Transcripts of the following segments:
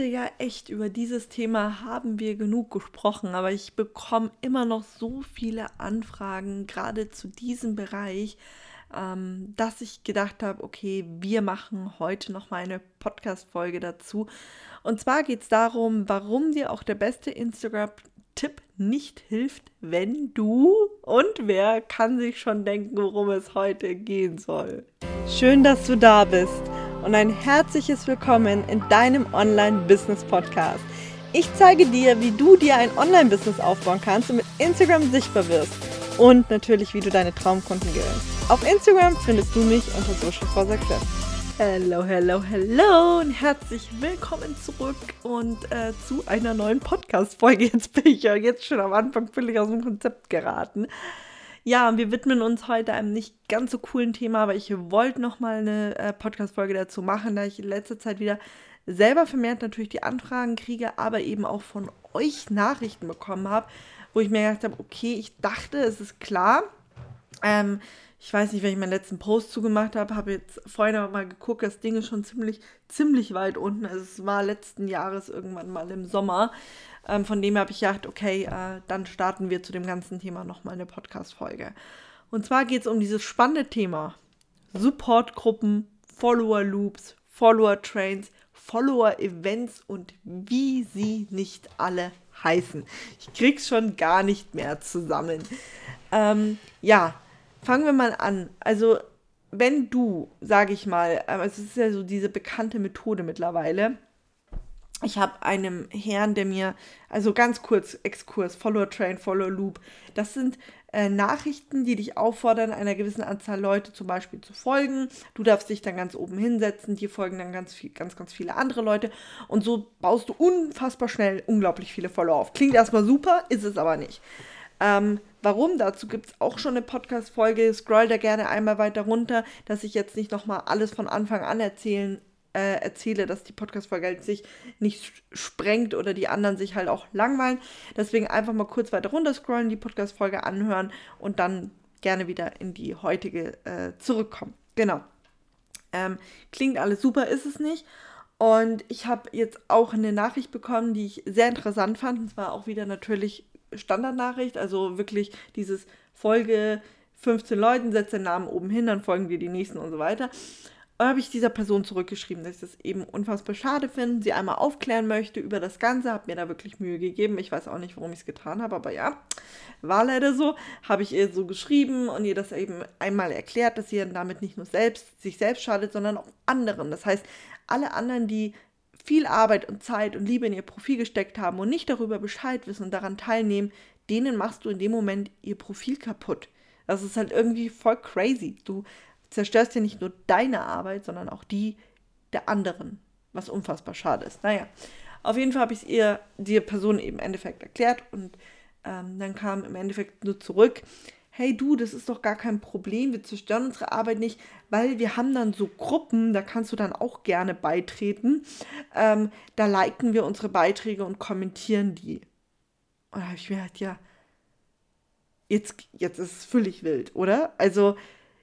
dachte ja echt, über dieses Thema haben wir genug gesprochen, aber ich bekomme immer noch so viele Anfragen, gerade zu diesem Bereich, ähm, dass ich gedacht habe, okay, wir machen heute noch mal eine Podcast-Folge dazu. Und zwar geht es darum, warum dir auch der beste Instagram-Tipp nicht hilft, wenn du und wer kann sich schon denken, worum es heute gehen soll. Schön, dass du da bist und ein herzliches Willkommen in deinem Online-Business-Podcast. Ich zeige dir, wie du dir ein Online-Business aufbauen kannst und mit Instagram sichtbar wirst und natürlich, wie du deine Traumkunden gewinnst. Auf Instagram findest du mich unter Social. Hello, hello, hello und herzlich willkommen zurück und äh, zu einer neuen Podcast-Folge. Jetzt bin ich ja jetzt schon am Anfang völlig aus dem Konzept geraten. Ja, wir widmen uns heute einem nicht ganz so coolen Thema, aber ich wollte noch mal eine äh, Podcast-Folge dazu machen, da ich in letzter Zeit wieder selber vermehrt natürlich die Anfragen kriege, aber eben auch von euch Nachrichten bekommen habe, wo ich mir gedacht habe, okay, ich dachte, es ist klar. Ähm, ich weiß nicht, wenn ich meinen letzten Post zugemacht habe, habe jetzt vorhin aber mal geguckt, das Ding ist schon ziemlich, ziemlich weit unten. Also es war letzten Jahres irgendwann mal im Sommer. Ähm, von dem habe ich gedacht, okay, äh, dann starten wir zu dem ganzen Thema nochmal eine Podcast-Folge. Und zwar geht es um dieses spannende Thema: Supportgruppen, Follower-Loops, Follower-Trains, Follower-Events und wie sie nicht alle heißen. Ich krieg's schon gar nicht mehr zusammen. Ähm, ja, fangen wir mal an. Also, wenn du, sage ich mal, äh, es ist ja so diese bekannte Methode mittlerweile, ich habe einem Herrn, der mir, also ganz kurz, Exkurs, Follower Train, Follower Loop, das sind äh, Nachrichten, die dich auffordern, einer gewissen Anzahl Leute zum Beispiel zu folgen. Du darfst dich dann ganz oben hinsetzen, dir folgen dann ganz, viel, ganz, ganz viele andere Leute und so baust du unfassbar schnell unglaublich viele Follower auf. Klingt erstmal super, ist es aber nicht. Ähm, warum? Dazu gibt es auch schon eine Podcast-Folge. Scroll da gerne einmal weiter runter, dass ich jetzt nicht nochmal alles von Anfang an erzählen äh, erzähle, dass die Podcast-Folge halt sich nicht sprengt oder die anderen sich halt auch langweilen. Deswegen einfach mal kurz weiter runter scrollen, die Podcast-Folge anhören und dann gerne wieder in die heutige äh, zurückkommen. Genau. Ähm, klingt alles super, ist es nicht. Und ich habe jetzt auch eine Nachricht bekommen, die ich sehr interessant fand. Und zwar auch wieder natürlich Standardnachricht, also wirklich dieses Folge 15 Leuten, setzt den Namen oben hin, dann folgen dir die nächsten und so weiter habe ich dieser Person zurückgeschrieben, dass ich das eben unfassbar schade finde, sie einmal aufklären möchte über das Ganze, habe mir da wirklich Mühe gegeben. Ich weiß auch nicht, warum ich es getan habe, aber ja, war leider so. Habe ich ihr so geschrieben und ihr das eben einmal erklärt, dass sie damit nicht nur selbst, sich selbst schadet, sondern auch anderen. Das heißt, alle anderen, die viel Arbeit und Zeit und Liebe in ihr Profil gesteckt haben und nicht darüber Bescheid wissen und daran teilnehmen, denen machst du in dem Moment ihr Profil kaputt. Das ist halt irgendwie voll crazy. Du zerstörst ja nicht nur deine Arbeit, sondern auch die der anderen, was unfassbar schade ist. Naja, auf jeden Fall habe ich es ihr, die Person eben im Endeffekt erklärt und ähm, dann kam im Endeffekt nur zurück, hey du, das ist doch gar kein Problem, wir zerstören unsere Arbeit nicht, weil wir haben dann so Gruppen, da kannst du dann auch gerne beitreten, ähm, da liken wir unsere Beiträge und kommentieren die. Und da habe ich mir gedacht, ja, jetzt, jetzt ist es völlig wild, oder? Also,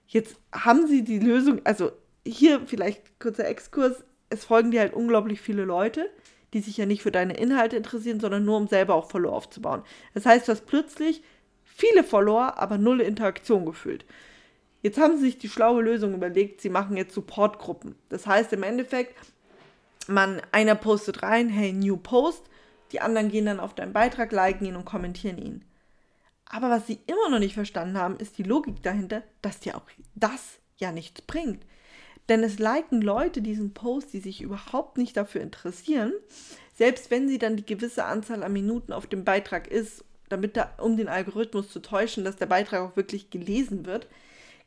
Jetzt haben sie die Lösung, also hier vielleicht kurzer Exkurs, es folgen dir halt unglaublich viele Leute, die sich ja nicht für deine Inhalte interessieren, sondern nur um selber auch Follower aufzubauen. Das heißt, du hast plötzlich viele Follower, aber null Interaktion gefühlt. Jetzt haben sie sich die schlaue Lösung überlegt, sie machen jetzt Supportgruppen. Das heißt im Endeffekt, man, einer postet rein, hey, new post, die anderen gehen dann auf deinen Beitrag, liken ihn und kommentieren ihn. Aber was sie immer noch nicht verstanden haben, ist die Logik dahinter, dass dir auch das ja nichts bringt. Denn es liken Leute diesen Post, die sich überhaupt nicht dafür interessieren, selbst wenn sie dann die gewisse Anzahl an Minuten auf dem Beitrag ist, damit da, um den Algorithmus zu täuschen, dass der Beitrag auch wirklich gelesen wird.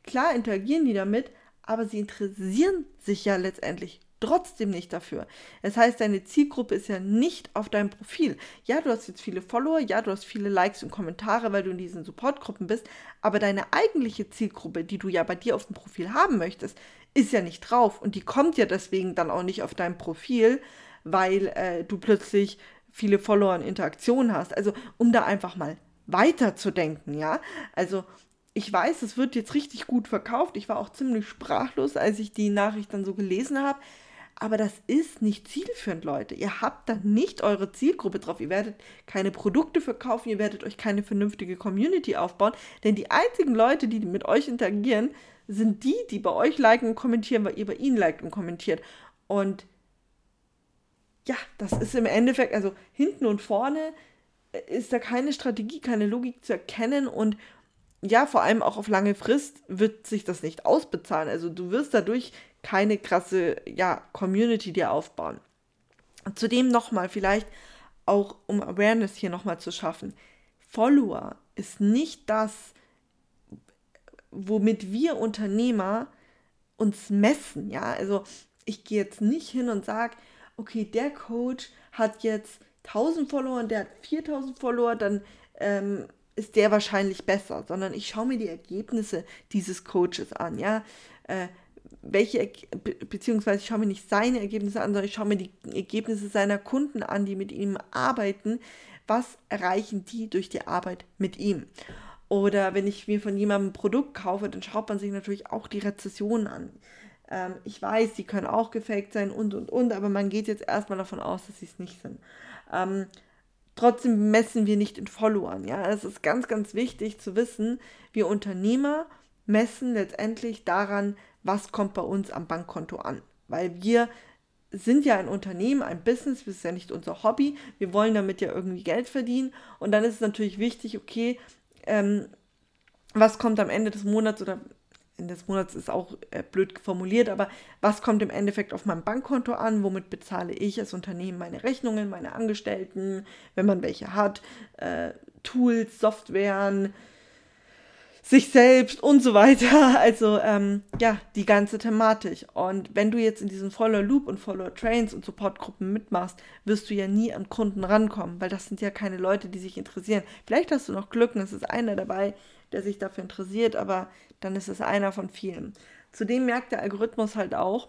Klar interagieren die damit, aber sie interessieren sich ja letztendlich trotzdem nicht dafür. Das heißt, deine Zielgruppe ist ja nicht auf deinem Profil. Ja, du hast jetzt viele Follower, ja, du hast viele Likes und Kommentare, weil du in diesen Supportgruppen bist, aber deine eigentliche Zielgruppe, die du ja bei dir auf dem Profil haben möchtest, ist ja nicht drauf und die kommt ja deswegen dann auch nicht auf dein Profil, weil äh, du plötzlich viele Follower und Interaktionen hast. Also, um da einfach mal weiterzudenken, ja. Also, ich weiß, es wird jetzt richtig gut verkauft. Ich war auch ziemlich sprachlos, als ich die Nachricht dann so gelesen habe. aber das ist nicht zielführend, Leute. Ihr habt da nicht eure Zielgruppe drauf. Ihr werdet keine Produkte verkaufen, ihr werdet euch keine vernünftige Community aufbauen, denn die einzigen Leute, die mit euch interagieren, sind die, die bei euch liken und kommentieren, weil ihr bei ihnen liked und kommentiert. Und ja, das ist im Endeffekt, also hinten und vorne ist da keine Strategie, keine Logik zu erkennen und ja, vor allem auch auf lange Frist wird sich das nicht ausbezahlen. Also du wirst dadurch keine krasse ja, Community dir aufbauen. Zudem nochmal vielleicht auch, um Awareness hier nochmal zu schaffen. Follower ist nicht das, womit wir Unternehmer uns messen. Ja, also ich gehe jetzt nicht hin und sage, okay, der Coach hat jetzt 1000 Follower und der hat 4000 Follower, dann ähm, ist der wahrscheinlich besser, sondern ich schaue mir die Ergebnisse dieses Coaches an, ja. Äh, welche, beziehungsweise ich schaue mir nicht seine Ergebnisse an, sondern ich schaue mir die Ergebnisse seiner Kunden an, die mit ihm arbeiten. Was erreichen die durch die Arbeit mit ihm? Oder wenn ich mir von jemandem ein Produkt kaufe, dann schaut man sich natürlich auch die Rezessionen an. Ähm, ich weiß, die können auch gefaked sein und und und, aber man geht jetzt erstmal davon aus, dass sie es nicht sind. Ähm, trotzdem messen wir nicht in Followern. Ja, es ist ganz, ganz wichtig zu wissen, wir Unternehmer messen letztendlich daran, was kommt bei uns am Bankkonto an. Weil wir sind ja ein Unternehmen, ein Business, das ist ja nicht unser Hobby. Wir wollen damit ja irgendwie Geld verdienen. Und dann ist es natürlich wichtig, okay, ähm, was kommt am Ende des Monats oder Des Monats ist auch äh, blöd formuliert, aber was kommt im Endeffekt auf meinem Bankkonto an? Womit bezahle ich als Unternehmen meine Rechnungen, meine Angestellten, wenn man welche hat, äh, Tools, Softwaren, sich selbst und so weiter. Also ähm, ja, die ganze Thematik. Und wenn du jetzt in diesen Follower Loop und Follower Trains und Supportgruppen mitmachst, wirst du ja nie an Kunden rankommen, weil das sind ja keine Leute, die sich interessieren. Vielleicht hast du noch Glück und es ist einer dabei, der sich dafür interessiert, aber dann ist es einer von vielen. Zudem merkt der Algorithmus halt auch,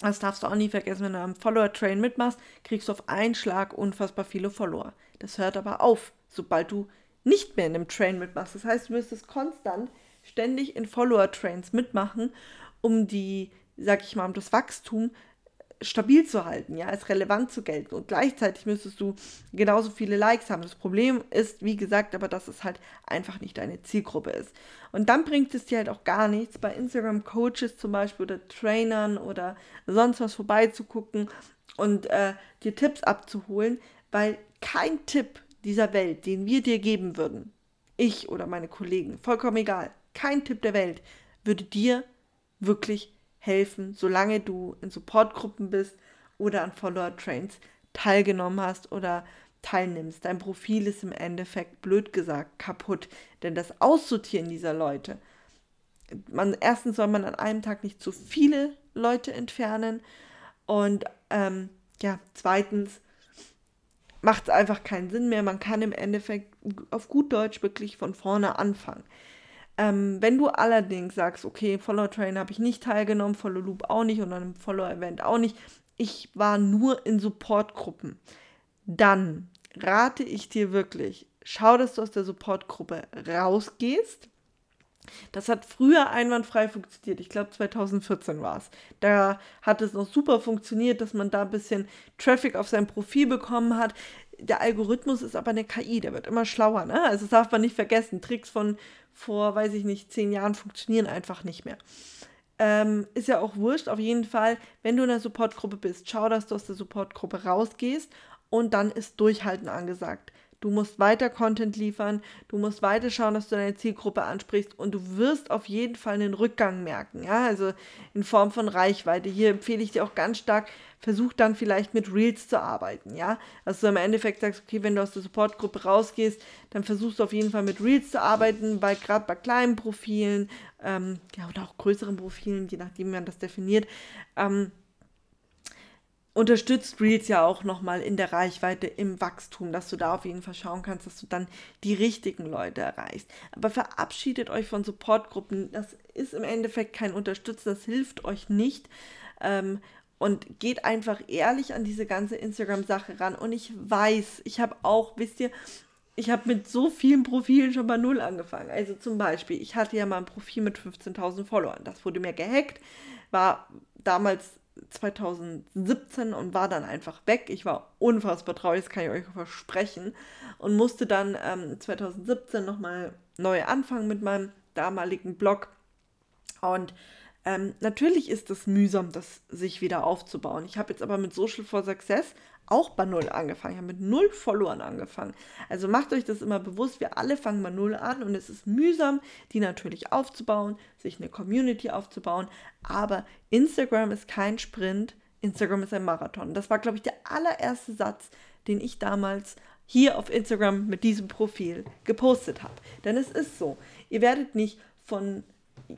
das darfst du auch nie vergessen, wenn du am Follower-Train mitmachst, kriegst du auf einen Schlag unfassbar viele Follower. Das hört aber auf, sobald du nicht mehr in einem Train mitmachst. Das heißt, du müsstest konstant ständig in Follower-Trains mitmachen, um die, sag ich mal, um das Wachstum stabil zu halten, ja, als relevant zu gelten. Und gleichzeitig müsstest du genauso viele Likes haben. Das Problem ist, wie gesagt, aber dass es halt einfach nicht deine Zielgruppe ist. Und dann bringt es dir halt auch gar nichts, bei Instagram-Coaches zum Beispiel oder Trainern oder sonst was vorbeizugucken und äh, dir Tipps abzuholen, weil kein Tipp dieser Welt, den wir dir geben würden, ich oder meine Kollegen, vollkommen egal, kein Tipp der Welt würde dir wirklich helfen, solange du in Supportgruppen bist oder an Follower-Trains teilgenommen hast oder teilnimmst. Dein Profil ist im Endeffekt, blöd gesagt, kaputt. Denn das Aussortieren dieser Leute, man, erstens soll man an einem Tag nicht zu viele Leute entfernen und ähm, ja, zweitens macht es einfach keinen Sinn mehr. Man kann im Endeffekt auf gut Deutsch wirklich von vorne anfangen. Ähm, wenn du allerdings sagst, okay, Follow Train habe ich nicht teilgenommen, Follow Loop auch nicht und einem Follow Event auch nicht, ich war nur in Supportgruppen, dann rate ich dir wirklich, schau, dass du aus der Supportgruppe rausgehst. Das hat früher einwandfrei funktioniert. Ich glaube, 2014 war es. Da hat es noch super funktioniert, dass man da ein bisschen Traffic auf sein Profil bekommen hat. Der Algorithmus ist aber eine KI, der wird immer schlauer. Ne? Also das darf man nicht vergessen. Tricks von, vor, weiß ich nicht, zehn Jahren funktionieren einfach nicht mehr. Ähm, ist ja auch wurscht, auf jeden Fall, wenn du in der Supportgruppe bist, schau, dass du aus der Supportgruppe rausgehst und dann ist Durchhalten angesagt. Du musst weiter Content liefern, du musst weiter schauen, dass du deine Zielgruppe ansprichst und du wirst auf jeden Fall einen Rückgang merken, ja, also in Form von Reichweite. Hier empfehle ich dir auch ganz stark, versuch dann vielleicht mit Reels zu arbeiten, ja. Also du im Endeffekt sagst, okay, wenn du aus der Supportgruppe rausgehst, dann versuchst du auf jeden Fall mit Reels zu arbeiten, weil gerade bei kleinen Profilen, ähm, ja, oder auch größeren Profilen, je nachdem, wie man das definiert, ähm, unterstützt Reels ja auch nochmal in der Reichweite im Wachstum, dass du da auf jeden Fall schauen kannst, dass du dann die richtigen Leute erreichst. Aber verabschiedet euch von Supportgruppen. Das ist im Endeffekt kein Unterstützen, das hilft euch nicht. Ähm, und geht einfach ehrlich an diese ganze Instagram-Sache ran. Und ich weiß, ich habe auch, wisst ihr, ich habe mit so vielen Profilen schon bei Null angefangen. Also zum Beispiel, ich hatte ja mal ein Profil mit 15.000 Followern. Das wurde mir gehackt, war damals 2017 und war dann einfach weg. Ich war unfassbar traurig, das kann ich euch versprechen. Und musste dann ähm, 2017 nochmal neu anfangen mit meinem damaligen Blog. Und ähm, natürlich ist es mühsam, das sich wieder aufzubauen. Ich habe jetzt aber mit Social for Success auch bei Null angefangen. Ich habe mit Null Followern angefangen. Also macht euch das immer bewusst, wir alle fangen bei Null an und es ist mühsam, die natürlich aufzubauen, sich eine Community aufzubauen. Aber Instagram ist kein Sprint, Instagram ist ein Marathon. Das war, glaube ich, der allererste Satz, den ich damals hier auf Instagram mit diesem Profil gepostet habe. Denn es ist so, ihr werdet nicht von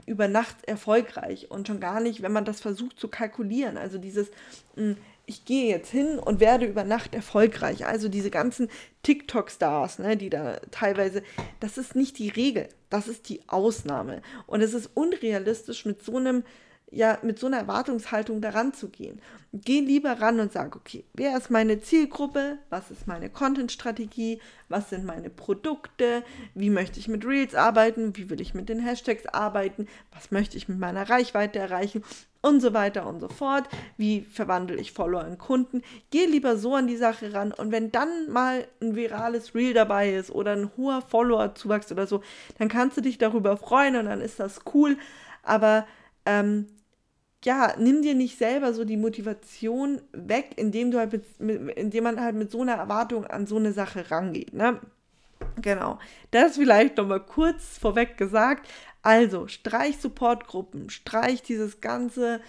über Nacht erfolgreich und schon gar nicht, wenn man das versucht zu kalkulieren. Also dieses, hm, ich gehe jetzt hin und werde über Nacht erfolgreich. Also diese ganzen TikTok-Stars, ne, die da teilweise, das ist nicht die Regel, das ist die Ausnahme. Und es ist unrealistisch mit so einem ja mit so einer Erwartungshaltung daran zu gehen. Geh lieber ran und sag, okay, wer ist meine Zielgruppe? Was ist meine Content-Strategie? Was sind meine Produkte? Wie möchte ich mit Reels arbeiten? Wie will ich mit den Hashtags arbeiten? Was möchte ich mit meiner Reichweite erreichen? Und so weiter und so fort. Wie verwandle ich Follower in Kunden? Geh lieber so an die Sache ran. Und wenn dann mal ein virales Reel dabei ist oder ein hoher Follower-Zuwachs oder so, dann kannst du dich darüber freuen und dann ist das cool. Aber ähm, ja, nimm dir nicht selber so die Motivation weg, indem du halt mit, mit, indem man halt mit so einer Erwartung an so eine Sache rangeht. Ne? Genau. Das vielleicht nochmal kurz vorweg gesagt. Also, streich Supportgruppen, streich dieses ganze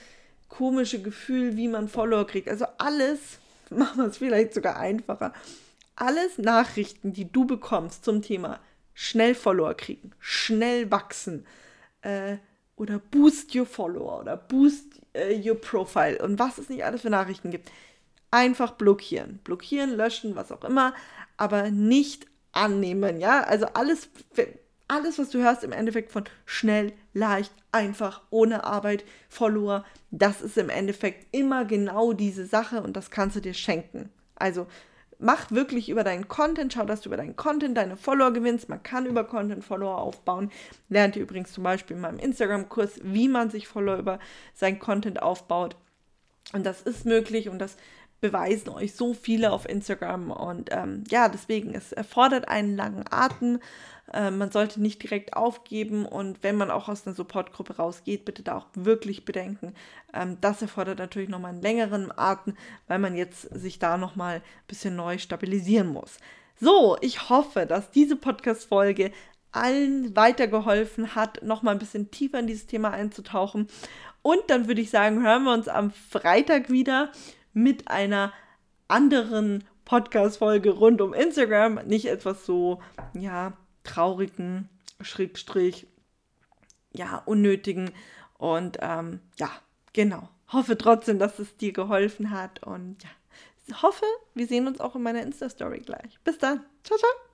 komische Gefühl, wie man Follower kriegt. Also alles, machen wir es vielleicht sogar einfacher. Alles Nachrichten, die du bekommst zum Thema schnell Follower kriegen, schnell wachsen, äh, oder Boost Your Follower oder Boost äh, Your Profile und was es nicht alles für Nachrichten gibt. Einfach blockieren. Blockieren, löschen, was auch immer, aber nicht annehmen, ja? Also alles, alles, was du hörst im Endeffekt von schnell, leicht, einfach, ohne Arbeit, Follower, das ist im Endeffekt immer genau diese Sache und das kannst du dir schenken. Also mach wirklich über deinen Content, schau, dass du über deinen Content deine Follower gewinnst. Man kann über Content Follower aufbauen. Lernt ihr übrigens zum Beispiel in meinem Instagram-Kurs, wie man sich Follower über sein Content aufbaut. Und das ist möglich und das beweisen euch so viele auf Instagram. Und ähm, ja, deswegen, es erfordert einen langen Atem. Äh, man sollte nicht direkt aufgeben und wenn man auch aus einer Supportgruppe rausgeht, bitte da auch wirklich bedenken. Ähm, das erfordert natürlich nochmal einen längeren Atem, weil man jetzt sich da nochmal ein bisschen neu stabilisieren muss. So, ich hoffe, dass diese Podcast-Folge allen weitergeholfen hat, nochmal ein bisschen tiefer in dieses Thema einzutauchen. Und dann würde ich sagen, hören wir uns am Freitag wieder mit einer anderen Podcast-Folge rund um Instagram. Nicht etwas so, ja, traurigen, Schrägstrich, ja, unnötigen. Und ähm, ja, genau. Hoffe trotzdem, dass es dir geholfen hat. Und ja, hoffe, wir sehen uns auch in meiner Insta-Story gleich. Bis dann. Ciao, ciao.